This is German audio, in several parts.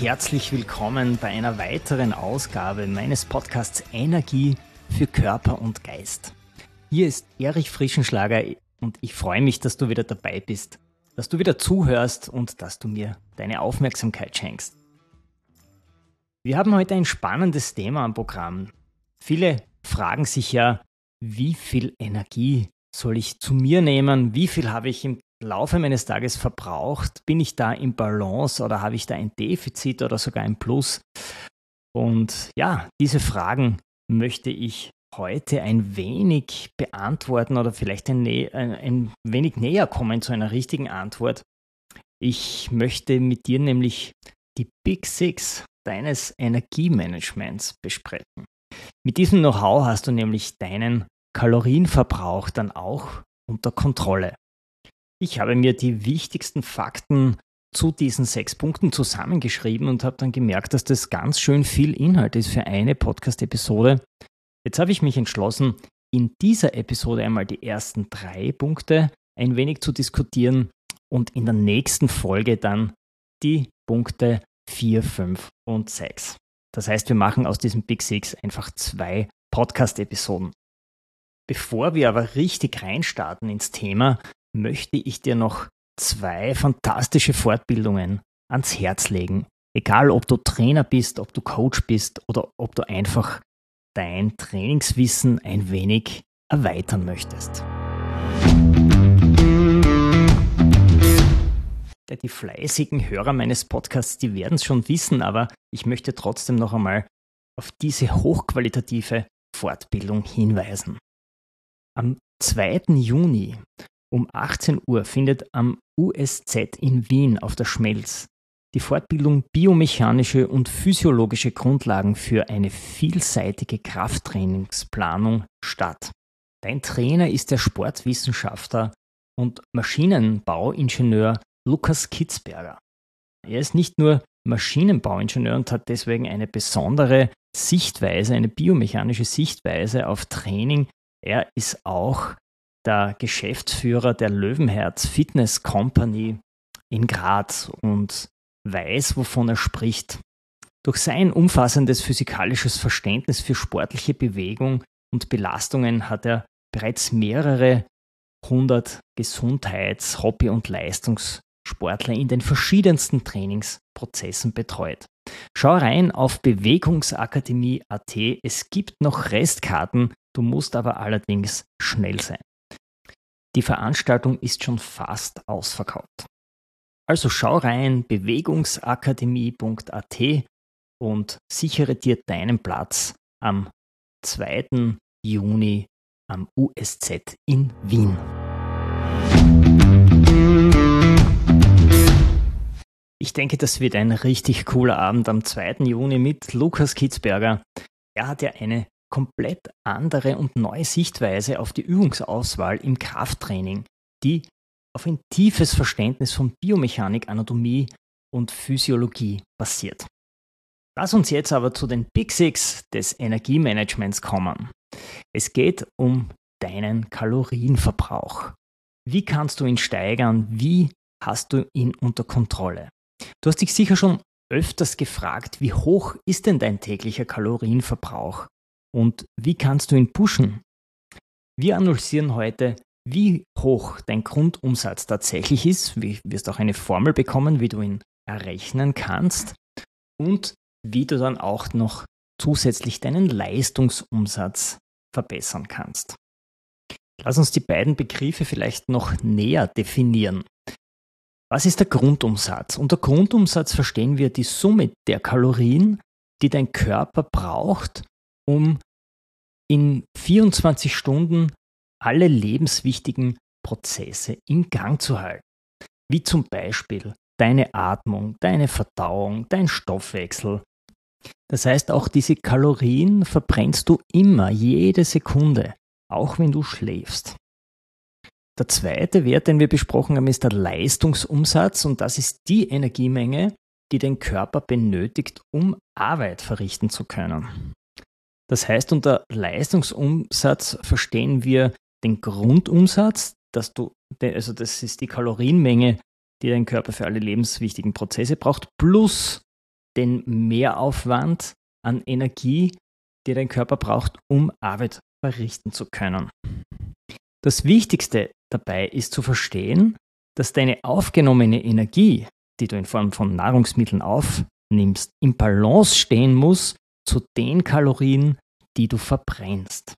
Herzlich willkommen bei einer weiteren Ausgabe meines Podcasts Energie für Körper und Geist. Hier ist Erich Frischenschlager und ich freue mich, dass du wieder dabei bist, dass du wieder zuhörst und dass du mir deine Aufmerksamkeit schenkst. Wir haben heute ein spannendes Thema am Programm. Viele fragen sich ja, wie viel Energie soll ich zu mir nehmen? Wie viel habe ich im Laufe meines Tages verbraucht? Bin ich da im Balance oder habe ich da ein Defizit oder sogar ein Plus? Und ja, diese Fragen möchte ich heute ein wenig beantworten oder vielleicht ein, ein, wenig näher kommen zu einer richtigen Antwort. Ich möchte mit dir nämlich die Big Six deines Energiemanagements besprechen. Mit diesem Know-how hast du nämlich deinen Kalorienverbrauch dann auch unter Kontrolle. Ich habe mir die wichtigsten Fakten zu diesen sechs Punkten zusammengeschrieben und habe dann gemerkt, dass das ganz schön viel Inhalt ist für eine Podcast-Episode. Jetzt habe ich mich entschlossen, in dieser Episode einmal die ersten drei Punkte ein wenig zu diskutieren und in der nächsten Folge dann die Punkte 4, 5 und 6. Das heißt, wir machen aus diesem Big Six einfach zwei Podcast-Episoden. Bevor wir aber richtig reinstarten ins Thema, möchte ich dir noch zwei fantastische Fortbildungen ans Herz legen. Egal, ob du Trainer bist, ob du Coach bist oder ob du einfach dein Trainingswissen ein wenig erweitern möchtest. Die fleißigen Hörer meines Podcasts, die werden es schon wissen, aber ich möchte trotzdem noch einmal auf diese hochqualitative Fortbildung hinweisen. Am 2. Juni um 18 Uhr findet am USZ in Wien auf der Schmelz die Fortbildung Biomechanische und physiologische Grundlagen für eine vielseitige Krafttrainingsplanung statt. Dein Trainer ist der Sportwissenschaftler und Maschinenbauingenieur Lukas Kitzberger. Er ist nicht nur Maschinenbauingenieur und hat deswegen eine besondere Sichtweise, eine biomechanische Sichtweise auf Training. Er ist auch der Geschäftsführer der Löwenherz Fitness Company in Graz und weiß, wovon er spricht. Durch sein umfassendes physikalisches Verständnis für sportliche Bewegung und Belastungen hat er bereits mehrere hundert Gesundheits-, Hobby- und Leistungs- Sportler in den verschiedensten Trainingsprozessen betreut. Schau rein auf Bewegungsakademie.at. Es gibt noch Restkarten, du musst aber allerdings schnell sein. Die Veranstaltung ist schon fast ausverkauft. Also schau rein bewegungsakademie.at und sichere dir deinen Platz am 2. Juni am USZ in Wien. Ich denke, das wird ein richtig cooler Abend am 2. Juni mit Lukas Kitzberger. Er hat ja eine komplett andere und neue Sichtweise auf die Übungsauswahl im Krafttraining, die auf ein tiefes Verständnis von Biomechanik, Anatomie und Physiologie basiert. Lass uns jetzt aber zu den Big Six des Energiemanagements kommen. Es geht um deinen Kalorienverbrauch. Wie kannst du ihn steigern? Wie hast du ihn unter Kontrolle? Du hast dich sicher schon öfters gefragt, wie hoch ist denn dein täglicher Kalorienverbrauch und wie kannst du ihn pushen? Wir analysieren heute, wie hoch dein Grundumsatz tatsächlich ist. Du wirst auch eine Formel bekommen, wie du ihn errechnen kannst und wie du dann auch noch zusätzlich deinen Leistungsumsatz verbessern kannst. Lass uns die beiden Begriffe vielleicht noch näher definieren. Was ist der Grundumsatz? Unter Grundumsatz verstehen wir die Summe der Kalorien, die dein Körper braucht, um in 24 Stunden alle lebenswichtigen Prozesse in Gang zu halten. wie zum Beispiel deine Atmung, deine Verdauung, dein Stoffwechsel. Das heißt, auch diese Kalorien verbrennst du immer, jede Sekunde, auch wenn du schläfst. Der zweite Wert, den wir besprochen haben, ist der Leistungsumsatz und das ist die Energiemenge, die dein Körper benötigt, um Arbeit verrichten zu können. Das heißt, unter Leistungsumsatz verstehen wir den Grundumsatz, dass du, also das ist die Kalorienmenge, die dein Körper für alle lebenswichtigen Prozesse braucht, plus den Mehraufwand an Energie, die dein Körper braucht, um Arbeit verrichten zu können. Das Wichtigste dabei ist zu verstehen, dass deine aufgenommene Energie, die du in Form von Nahrungsmitteln aufnimmst, im Balance stehen muss zu den Kalorien, die du verbrennst.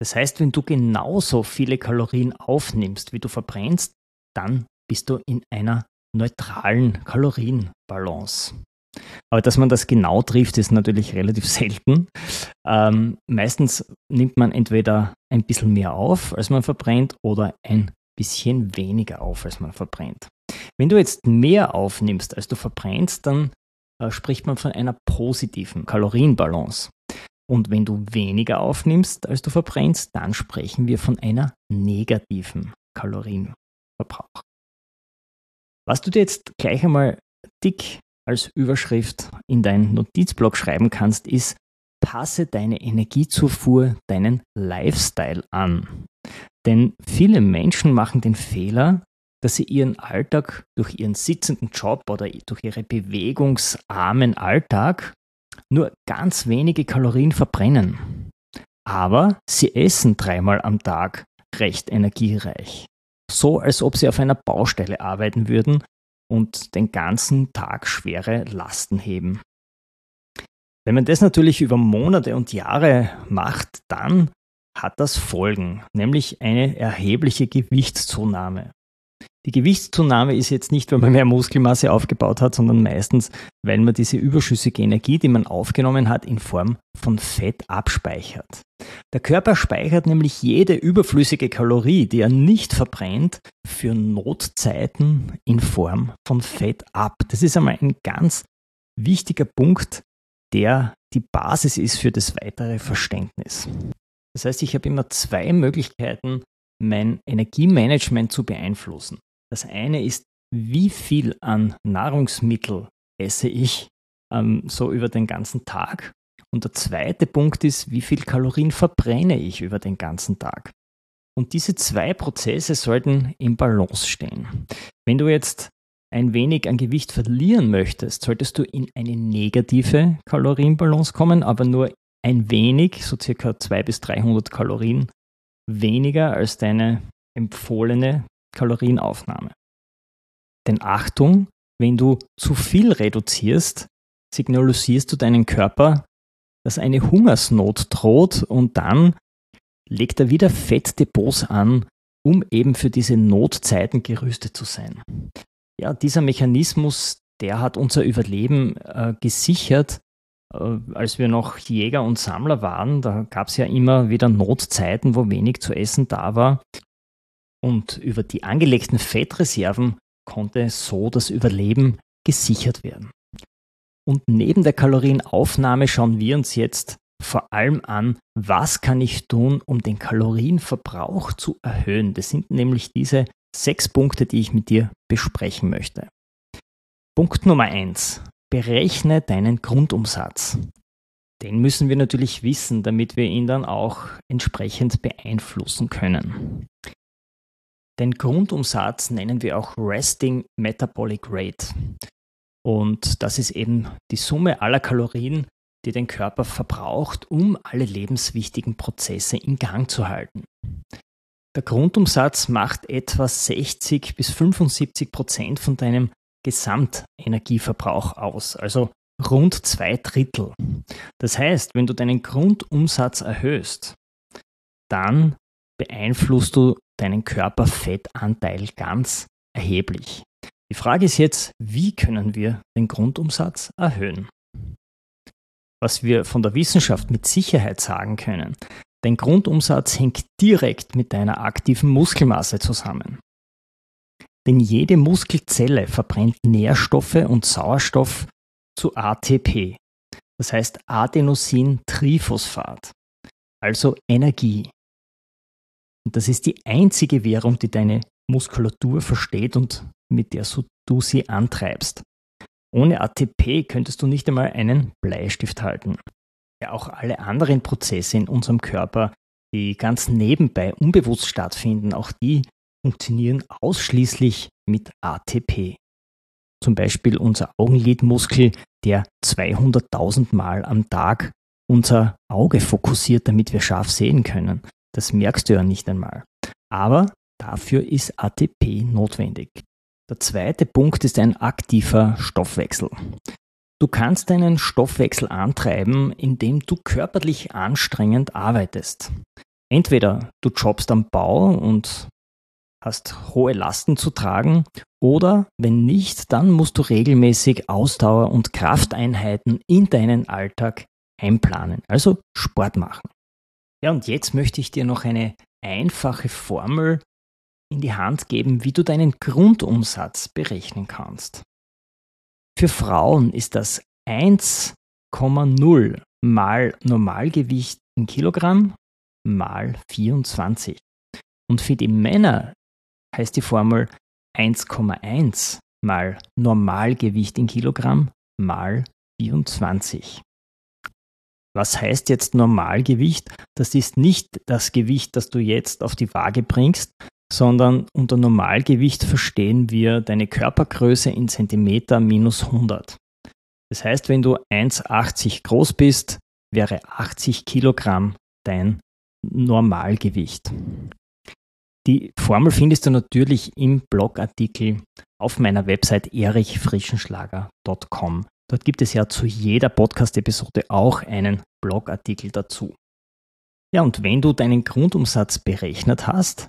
Das heißt, wenn du genauso viele Kalorien aufnimmst, wie du verbrennst, dann bist du in einer neutralen Kalorienbalance. Aber dass man das genau trifft, ist natürlich relativ selten. Ähm, meistens nimmt man entweder ein bisschen mehr auf, als man verbrennt, oder ein bisschen weniger auf, als man verbrennt. Wenn du jetzt mehr aufnimmst, als du verbrennst, dann äh, spricht man von einer positiven Kalorienbalance. Und wenn du weniger aufnimmst, als du verbrennst, dann sprechen wir von einer negativen Kalorienverbrauch. Was du dir jetzt gleich einmal dick als Überschrift in deinen Notizblock schreiben kannst, ist, passe deine Energiezufuhr deinen Lifestyle an. Denn viele Menschen machen den Fehler, dass sie ihren Alltag durch ihren sitzenden Job oder durch ihre bewegungsarmen Alltag nur ganz wenige Kalorien verbrennen. Aber sie essen dreimal am Tag recht energiereich. So als ob sie auf einer Baustelle arbeiten würden und den ganzen Tag schwere Lasten heben. Wenn man das natürlich über Monate und Jahre macht, dann hat das Folgen, nämlich eine erhebliche Gewichtszunahme. Die Gewichtszunahme ist jetzt nicht, weil man mehr Muskelmasse aufgebaut hat, sondern meistens, weil man diese überschüssige Energie, die man aufgenommen hat, in Form von Fett abspeichert. Der Körper speichert nämlich jede überflüssige Kalorie, die er nicht verbrennt, für Notzeiten in Form von Fett ab. Das ist einmal ein ganz wichtiger Punkt, der die Basis ist für das weitere Verständnis. Das heißt, ich habe immer zwei Möglichkeiten, mein Energiemanagement zu beeinflussen. Das eine ist, wie viel an Nahrungsmittel esse ich ähm, so über den ganzen Tag. Und der zweite Punkt ist, wie viel Kalorien verbrenne ich über den ganzen Tag. Und diese zwei Prozesse sollten im Balance stehen. Wenn du jetzt ein wenig an Gewicht verlieren möchtest, solltest du in eine negative Kalorienbalance kommen, aber nur ein wenig, so circa 200 bis 300 Kalorien weniger als deine empfohlene Kalorienaufnahme. Denn Achtung, wenn du zu viel reduzierst, signalisierst du deinen Körper, dass eine Hungersnot droht und dann legt er wieder Fettdepots an, um eben für diese Notzeiten gerüstet zu sein. Ja, dieser Mechanismus, der hat unser Überleben äh, gesichert, äh, als wir noch Jäger und Sammler waren. Da gab es ja immer wieder Notzeiten, wo wenig zu essen da war. Und über die angelegten Fettreserven konnte so das Überleben gesichert werden. Und neben der Kalorienaufnahme schauen wir uns jetzt vor allem an, was kann ich tun, um den Kalorienverbrauch zu erhöhen. Das sind nämlich diese sechs Punkte, die ich mit dir besprechen möchte. Punkt Nummer eins: Berechne deinen Grundumsatz. Den müssen wir natürlich wissen, damit wir ihn dann auch entsprechend beeinflussen können. Den Grundumsatz nennen wir auch Resting Metabolic Rate. Und das ist eben die Summe aller Kalorien, die dein Körper verbraucht, um alle lebenswichtigen Prozesse in Gang zu halten. Der Grundumsatz macht etwa 60 bis 75 Prozent von deinem Gesamtenergieverbrauch aus, also rund zwei Drittel. Das heißt, wenn du deinen Grundumsatz erhöhst, dann beeinflusst du deinen Körperfettanteil ganz erheblich. Die Frage ist jetzt, wie können wir den Grundumsatz erhöhen? Was wir von der Wissenschaft mit Sicherheit sagen können, dein Grundumsatz hängt direkt mit deiner aktiven Muskelmasse zusammen. Denn jede Muskelzelle verbrennt Nährstoffe und Sauerstoff zu ATP, das heißt Adenosin-Triphosphat, also Energie. Und das ist die einzige Währung, die deine Muskulatur versteht und mit der du sie antreibst. Ohne ATP könntest du nicht einmal einen Bleistift halten. Ja, auch alle anderen Prozesse in unserem Körper, die ganz nebenbei unbewusst stattfinden, auch die funktionieren ausschließlich mit ATP. Zum Beispiel unser Augenlidmuskel, der 200.000 Mal am Tag unser Auge fokussiert, damit wir scharf sehen können. Das merkst du ja nicht einmal. Aber dafür ist ATP notwendig. Der zweite Punkt ist ein aktiver Stoffwechsel. Du kannst deinen Stoffwechsel antreiben, indem du körperlich anstrengend arbeitest. Entweder du jobbst am Bau und hast hohe Lasten zu tragen oder wenn nicht, dann musst du regelmäßig Ausdauer- und Krafteinheiten in deinen Alltag einplanen, also Sport machen. Ja, und jetzt möchte ich dir noch eine einfache Formel in die Hand geben, wie du deinen Grundumsatz berechnen kannst. Für Frauen ist das 1,0 mal Normalgewicht in Kilogramm mal 24. Und für die Männer heißt die Formel 1,1 mal Normalgewicht in Kilogramm mal 24. Was heißt jetzt Normalgewicht? Das ist nicht das Gewicht, das du jetzt auf die Waage bringst, sondern unter Normalgewicht verstehen wir deine Körpergröße in Zentimeter minus 100. Das heißt, wenn du 1,80 groß bist, wäre 80 Kilogramm dein Normalgewicht. Die Formel findest du natürlich im Blogartikel auf meiner Website erichfrischenschlager.com. Dort gibt es ja zu jeder Podcast-Episode auch einen Blogartikel dazu. Ja, und wenn du deinen Grundumsatz berechnet hast,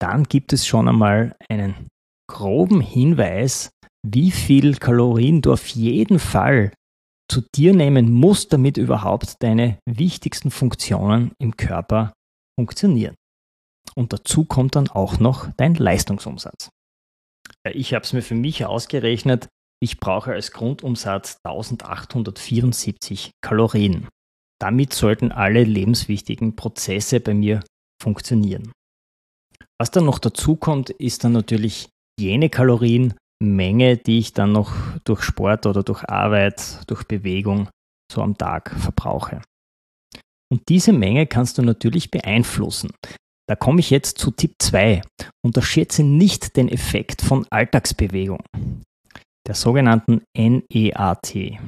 dann gibt es schon einmal einen groben Hinweis, wie viel Kalorien du auf jeden Fall zu dir nehmen musst, damit überhaupt deine wichtigsten Funktionen im Körper funktionieren. Und dazu kommt dann auch noch dein Leistungsumsatz. Ich habe es mir für mich ausgerechnet, ich brauche als Grundumsatz 1874 Kalorien. Damit sollten alle lebenswichtigen Prozesse bei mir funktionieren. Was dann noch dazu kommt, ist dann natürlich jene Kalorienmenge, die ich dann noch durch Sport oder durch Arbeit, durch Bewegung so am Tag verbrauche. Und diese Menge kannst du natürlich beeinflussen. Da komme ich jetzt zu Tipp 2. Unterschätze nicht den Effekt von Alltagsbewegung, der sogenannten NEAT.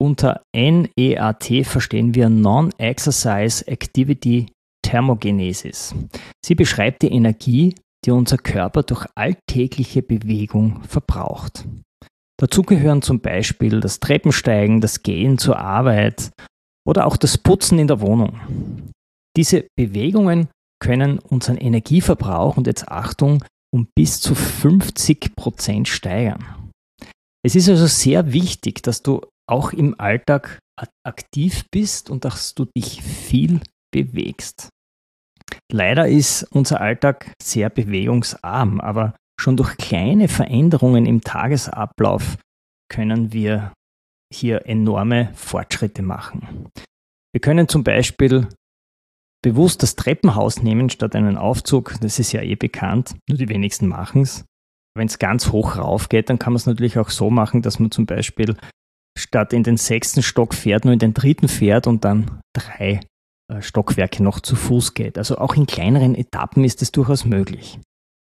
Unter NEAT verstehen wir Non-Exercise Activity Thermogenesis. Sie beschreibt die Energie, die unser Körper durch alltägliche Bewegung verbraucht. Dazu gehören zum Beispiel das Treppensteigen, das Gehen zur Arbeit oder auch das Putzen in der Wohnung. Diese Bewegungen können unseren Energieverbrauch und jetzt Achtung um bis zu 50 Prozent steigern. Es ist also sehr wichtig, dass du auch im Alltag aktiv bist und dass du dich viel bewegst. Leider ist unser Alltag sehr bewegungsarm, aber schon durch kleine Veränderungen im Tagesablauf können wir hier enorme Fortschritte machen. Wir können zum Beispiel bewusst das Treppenhaus nehmen statt einen Aufzug. Das ist ja eh bekannt, nur die wenigsten machen es. Wenn es ganz hoch rauf geht, dann kann man es natürlich auch so machen, dass man zum Beispiel statt in den sechsten Stock fährt, nur in den dritten fährt und dann drei äh, Stockwerke noch zu Fuß geht. Also auch in kleineren Etappen ist es durchaus möglich.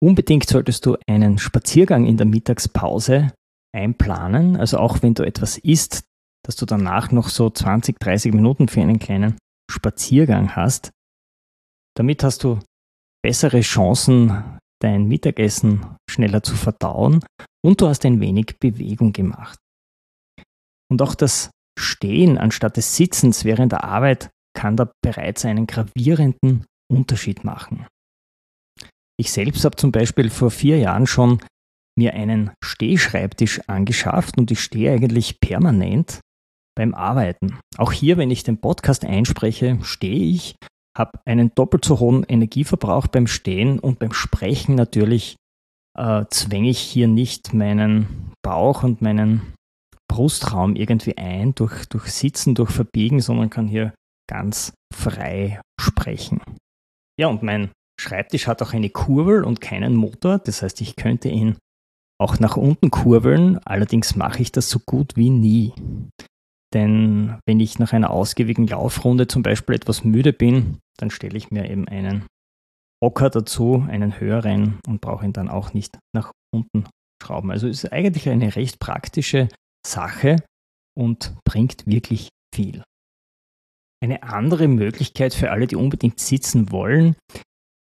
Unbedingt solltest du einen Spaziergang in der Mittagspause einplanen, also auch wenn du etwas isst, dass du danach noch so 20, 30 Minuten für einen kleinen Spaziergang hast. Damit hast du bessere Chancen, dein Mittagessen schneller zu verdauen und du hast ein wenig Bewegung gemacht. Und auch das Stehen anstatt des Sitzens während der Arbeit kann da bereits einen gravierenden Unterschied machen. Ich selbst habe zum Beispiel vor vier Jahren schon mir einen Stehschreibtisch angeschafft und ich stehe eigentlich permanent beim Arbeiten. Auch hier, wenn ich den Podcast einspreche, stehe ich, habe einen doppelt so hohen Energieverbrauch beim Stehen und beim Sprechen natürlich äh, zwänge ich hier nicht meinen Bauch und meinen Brustraum irgendwie ein durch, durch Sitzen, durch Verbiegen, sondern kann hier ganz frei sprechen. Ja, und mein Schreibtisch hat auch eine Kurbel und keinen Motor. Das heißt, ich könnte ihn auch nach unten kurbeln. Allerdings mache ich das so gut wie nie. Denn wenn ich nach einer ausgiebigen Laufrunde zum Beispiel etwas müde bin, dann stelle ich mir eben einen Hocker dazu, einen höheren und brauche ihn dann auch nicht nach unten schrauben. Also ist eigentlich eine recht praktische Sache und bringt wirklich viel. Eine andere Möglichkeit für alle, die unbedingt sitzen wollen,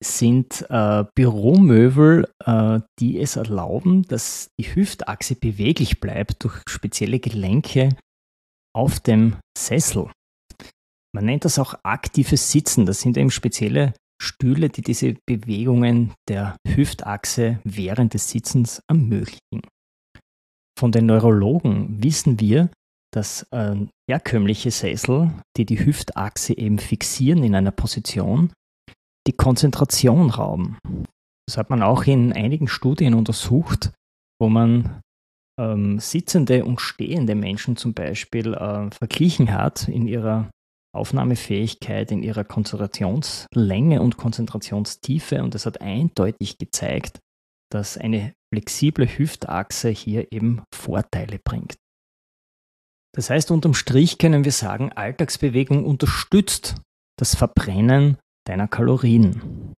sind äh, Büromöbel, äh, die es erlauben, dass die Hüftachse beweglich bleibt durch spezielle Gelenke auf dem Sessel. Man nennt das auch aktives Sitzen. Das sind eben spezielle Stühle, die diese Bewegungen der Hüftachse während des Sitzens ermöglichen. Von den Neurologen wissen wir, dass äh, herkömmliche Sessel, die die Hüftachse eben fixieren in einer Position, die Konzentration rauben. Das hat man auch in einigen Studien untersucht, wo man ähm, sitzende und stehende Menschen zum Beispiel äh, verglichen hat in ihrer Aufnahmefähigkeit, in ihrer Konzentrationslänge und Konzentrationstiefe. Und es hat eindeutig gezeigt, dass eine flexible Hüftachse hier eben Vorteile bringt. Das heißt, unterm Strich können wir sagen, Alltagsbewegung unterstützt das Verbrennen deiner Kalorien.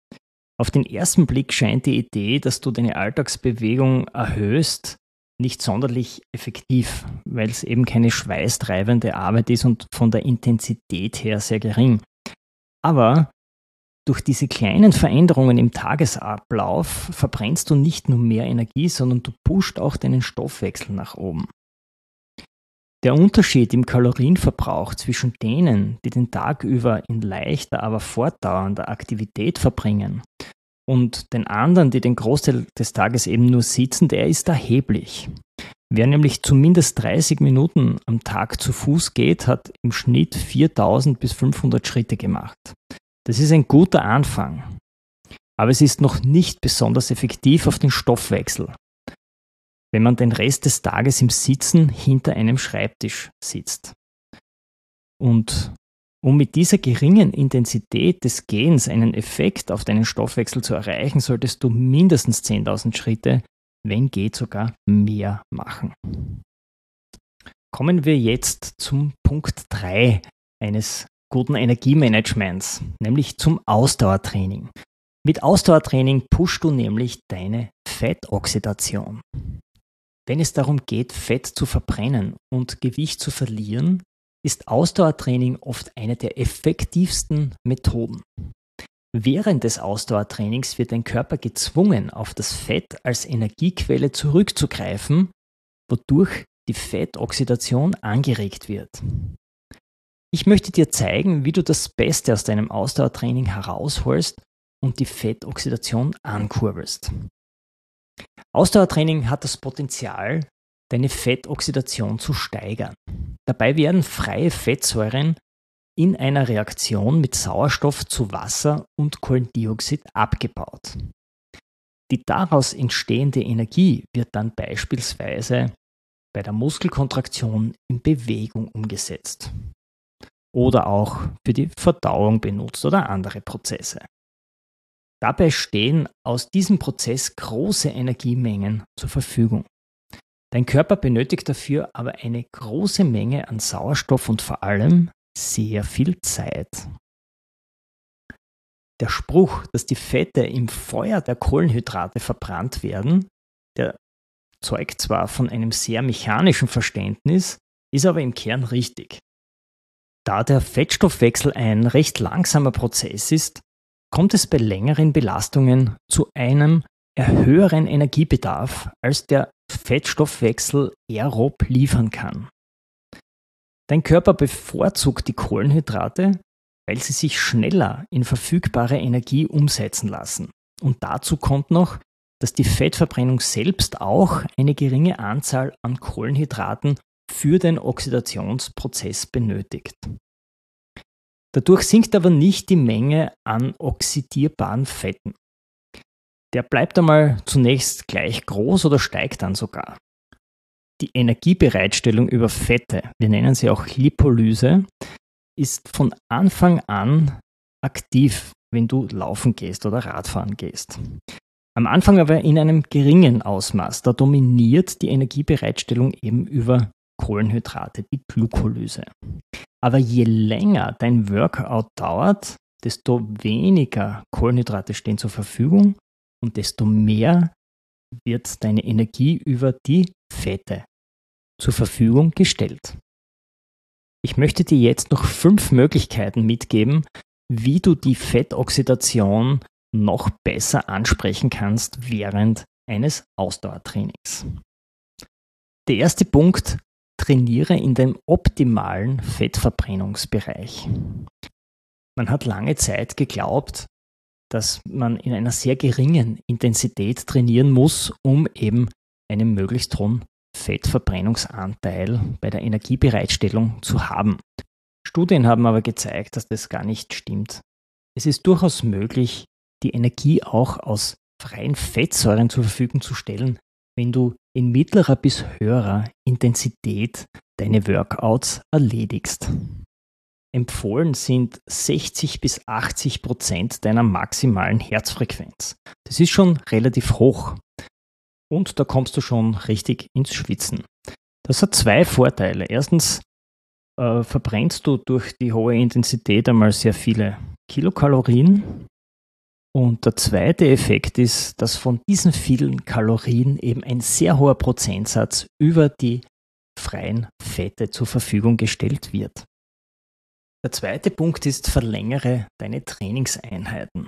Auf den ersten Blick scheint die Idee, dass du deine Alltagsbewegung erhöhst, nicht sonderlich effektiv, weil es eben keine schweißtreibende Arbeit ist und von der Intensität her sehr gering. Aber durch diese kleinen Veränderungen im Tagesablauf verbrennst du nicht nur mehr Energie, sondern du pusht auch deinen Stoffwechsel nach oben. Der Unterschied im Kalorienverbrauch zwischen denen, die den Tag über in leichter, aber fortdauernder Aktivität verbringen und den anderen, die den Großteil des Tages eben nur sitzen, der ist erheblich. Wer nämlich zumindest 30 Minuten am Tag zu Fuß geht, hat im Schnitt 4000 bis 500 Schritte gemacht. Das ist ein guter Anfang. Aber es ist noch nicht besonders effektiv auf den Stoffwechsel, wenn man den Rest des Tages im Sitzen hinter einem Schreibtisch sitzt. Und um mit dieser geringen Intensität des Gehens einen Effekt auf deinen Stoffwechsel zu erreichen, solltest du mindestens 10.000 Schritte, wenn geht sogar mehr machen. Kommen wir jetzt zum Punkt 3 eines guten Energiemanagements, nämlich zum Ausdauertraining. Mit Ausdauertraining pushst du nämlich deine Fettoxidation. Wenn es darum geht, Fett zu verbrennen und Gewicht zu verlieren, ist Ausdauertraining oft eine der effektivsten Methoden. Während des Ausdauertrainings wird dein Körper gezwungen, auf das Fett als Energiequelle zurückzugreifen, wodurch die Fettoxidation angeregt wird. Ich möchte dir zeigen, wie du das Beste aus deinem Ausdauertraining herausholst und die Fettoxidation ankurbelst. Ausdauertraining hat das Potenzial, deine Fettoxidation zu steigern. Dabei werden freie Fettsäuren in einer Reaktion mit Sauerstoff zu Wasser und Kohlendioxid abgebaut. Die daraus entstehende Energie wird dann beispielsweise bei der Muskelkontraktion in Bewegung umgesetzt oder auch für die Verdauung benutzt oder andere Prozesse. Dabei stehen aus diesem Prozess große Energiemengen zur Verfügung. Dein Körper benötigt dafür aber eine große Menge an Sauerstoff und vor allem sehr viel Zeit. Der Spruch, dass die Fette im Feuer der Kohlenhydrate verbrannt werden, der zeugt zwar von einem sehr mechanischen Verständnis, ist aber im Kern richtig. Da der Fettstoffwechsel ein recht langsamer Prozess ist, kommt es bei längeren Belastungen zu einem höheren Energiebedarf, als der Fettstoffwechsel aerob liefern kann. Dein Körper bevorzugt die Kohlenhydrate, weil sie sich schneller in verfügbare Energie umsetzen lassen. Und dazu kommt noch, dass die Fettverbrennung selbst auch eine geringe Anzahl an Kohlenhydraten für den Oxidationsprozess benötigt. Dadurch sinkt aber nicht die Menge an oxidierbaren Fetten. Der bleibt einmal zunächst gleich groß oder steigt dann sogar. Die Energiebereitstellung über Fette, wir nennen sie auch Lipolyse, ist von Anfang an aktiv, wenn du laufen gehst oder Radfahren gehst. Am Anfang aber in einem geringen Ausmaß. Da dominiert die Energiebereitstellung eben über Kohlenhydrate, die Glykolyse. Aber je länger dein Workout dauert, desto weniger Kohlenhydrate stehen zur Verfügung und desto mehr wird deine Energie über die Fette zur Verfügung gestellt. Ich möchte dir jetzt noch fünf Möglichkeiten mitgeben, wie du die Fettoxidation noch besser ansprechen kannst während eines Ausdauertrainings. Der erste Punkt, trainiere in dem optimalen Fettverbrennungsbereich. Man hat lange Zeit geglaubt, dass man in einer sehr geringen Intensität trainieren muss, um eben einen möglichst hohen Fettverbrennungsanteil bei der Energiebereitstellung zu haben. Studien haben aber gezeigt, dass das gar nicht stimmt. Es ist durchaus möglich, die Energie auch aus freien Fettsäuren zur Verfügung zu stellen, wenn du in mittlerer bis höherer Intensität deine Workouts erledigst. Empfohlen sind 60 bis 80 Prozent deiner maximalen Herzfrequenz. Das ist schon relativ hoch. Und da kommst du schon richtig ins Schwitzen. Das hat zwei Vorteile. Erstens äh, verbrennst du durch die hohe Intensität einmal sehr viele Kilokalorien. Und der zweite Effekt ist, dass von diesen vielen Kalorien eben ein sehr hoher Prozentsatz über die freien Fette zur Verfügung gestellt wird. Der zweite Punkt ist, verlängere deine Trainingseinheiten.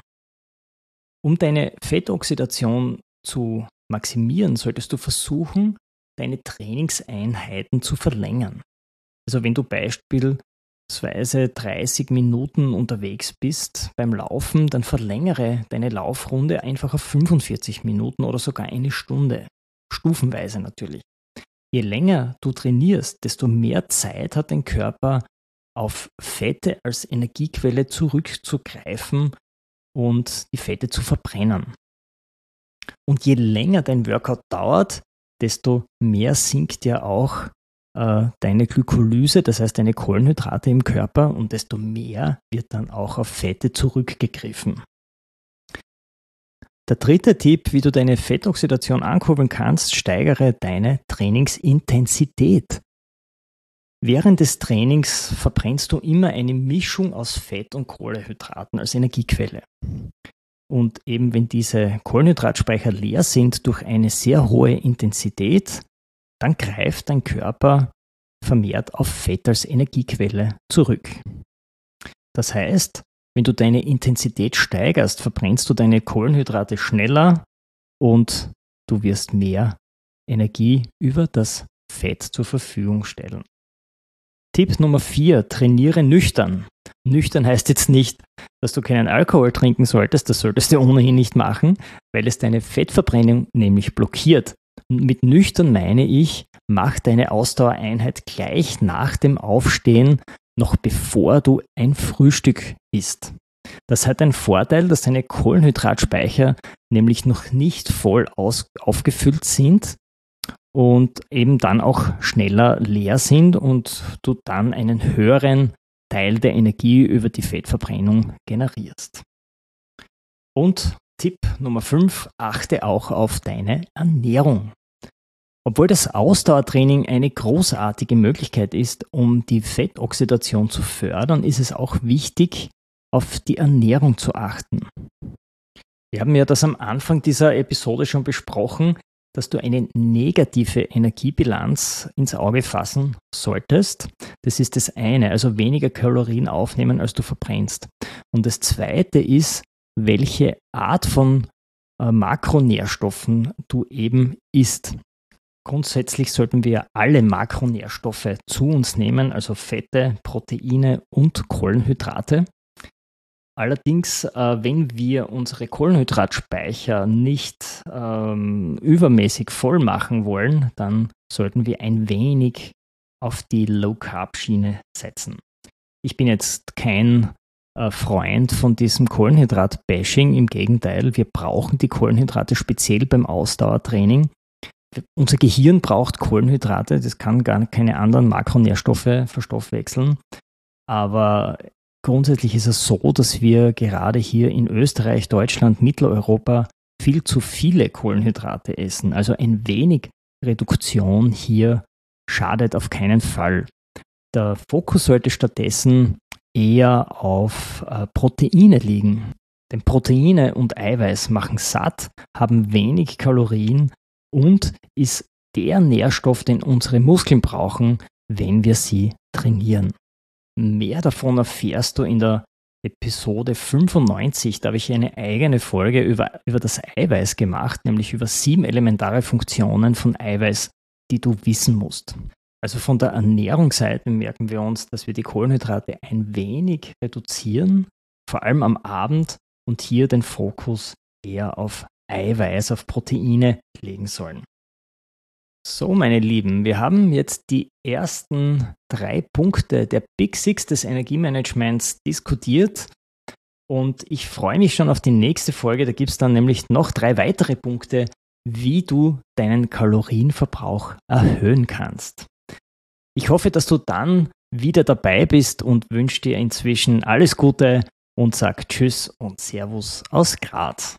Um deine Fettoxidation zu maximieren, solltest du versuchen, deine Trainingseinheiten zu verlängern. Also wenn du beispielsweise 30 Minuten unterwegs bist beim Laufen, dann verlängere deine Laufrunde einfach auf 45 Minuten oder sogar eine Stunde. Stufenweise natürlich. Je länger du trainierst, desto mehr Zeit hat dein Körper auf Fette als Energiequelle zurückzugreifen und die Fette zu verbrennen. Und je länger dein Workout dauert, desto mehr sinkt ja auch äh, deine Glykolyse, das heißt deine Kohlenhydrate im Körper, und desto mehr wird dann auch auf Fette zurückgegriffen. Der dritte Tipp, wie du deine Fettoxidation ankurbeln kannst, steigere deine Trainingsintensität. Während des Trainings verbrennst du immer eine Mischung aus Fett und Kohlehydraten als Energiequelle. Und eben wenn diese Kohlenhydratspeicher leer sind durch eine sehr hohe Intensität, dann greift dein Körper vermehrt auf Fett als Energiequelle zurück. Das heißt, wenn du deine Intensität steigerst, verbrennst du deine Kohlenhydrate schneller und du wirst mehr Energie über das Fett zur Verfügung stellen. Tipp Nummer 4, trainiere nüchtern. Nüchtern heißt jetzt nicht, dass du keinen Alkohol trinken solltest, das solltest du ohnehin nicht machen, weil es deine Fettverbrennung nämlich blockiert. Mit nüchtern meine ich, mach deine Ausdauereinheit gleich nach dem Aufstehen, noch bevor du ein Frühstück isst. Das hat den Vorteil, dass deine Kohlenhydratspeicher nämlich noch nicht voll aus, aufgefüllt sind und eben dann auch schneller leer sind und du dann einen höheren Teil der Energie über die Fettverbrennung generierst. Und Tipp Nummer 5, achte auch auf deine Ernährung. Obwohl das Ausdauertraining eine großartige Möglichkeit ist, um die Fettoxidation zu fördern, ist es auch wichtig, auf die Ernährung zu achten. Wir haben ja das am Anfang dieser Episode schon besprochen, dass du eine negative Energiebilanz ins Auge fassen solltest. Das ist das eine, also weniger Kalorien aufnehmen, als du verbrennst. Und das zweite ist, welche Art von äh, Makronährstoffen du eben isst. Grundsätzlich sollten wir alle Makronährstoffe zu uns nehmen, also Fette, Proteine und Kohlenhydrate. Allerdings, äh, wenn wir unsere Kohlenhydratspeicher nicht ähm, übermäßig voll machen wollen, dann sollten wir ein wenig auf die Low-Carb-Schiene setzen. Ich bin jetzt kein äh, Freund von diesem Kohlenhydrat-Bashing. Im Gegenteil, wir brauchen die Kohlenhydrate speziell beim Ausdauertraining. Unser Gehirn braucht Kohlenhydrate, das kann gar keine anderen Makronährstoffe verstoffwechseln. Aber grundsätzlich ist es so, dass wir gerade hier in Österreich, Deutschland, Mitteleuropa viel zu viele Kohlenhydrate essen. Also ein wenig Reduktion hier schadet auf keinen Fall. Der Fokus sollte stattdessen eher auf äh, Proteine liegen. Denn Proteine und Eiweiß machen satt, haben wenig Kalorien und ist der Nährstoff, den unsere Muskeln brauchen, wenn wir sie trainieren. Mehr davon erfährst du in der Episode 95. Da habe ich eine eigene Folge über, über das Eiweiß gemacht, nämlich über sieben elementare Funktionen von Eiweiß, die du wissen musst. Also von der Ernährungsseite merken wir uns, dass wir die Kohlenhydrate ein wenig reduzieren, vor allem am Abend und hier den Fokus eher auf Eiweiß, auf Proteine legen sollen. So, meine Lieben, wir haben jetzt die ersten drei Punkte der Big Six des Energiemanagements diskutiert und ich freue mich schon auf die nächste Folge. Da gibt es dann nämlich noch drei weitere Punkte, wie du deinen Kalorienverbrauch erhöhen kannst. Ich hoffe, dass du dann wieder dabei bist und wünsche dir inzwischen alles Gute und sag Tschüss und Servus aus Graz.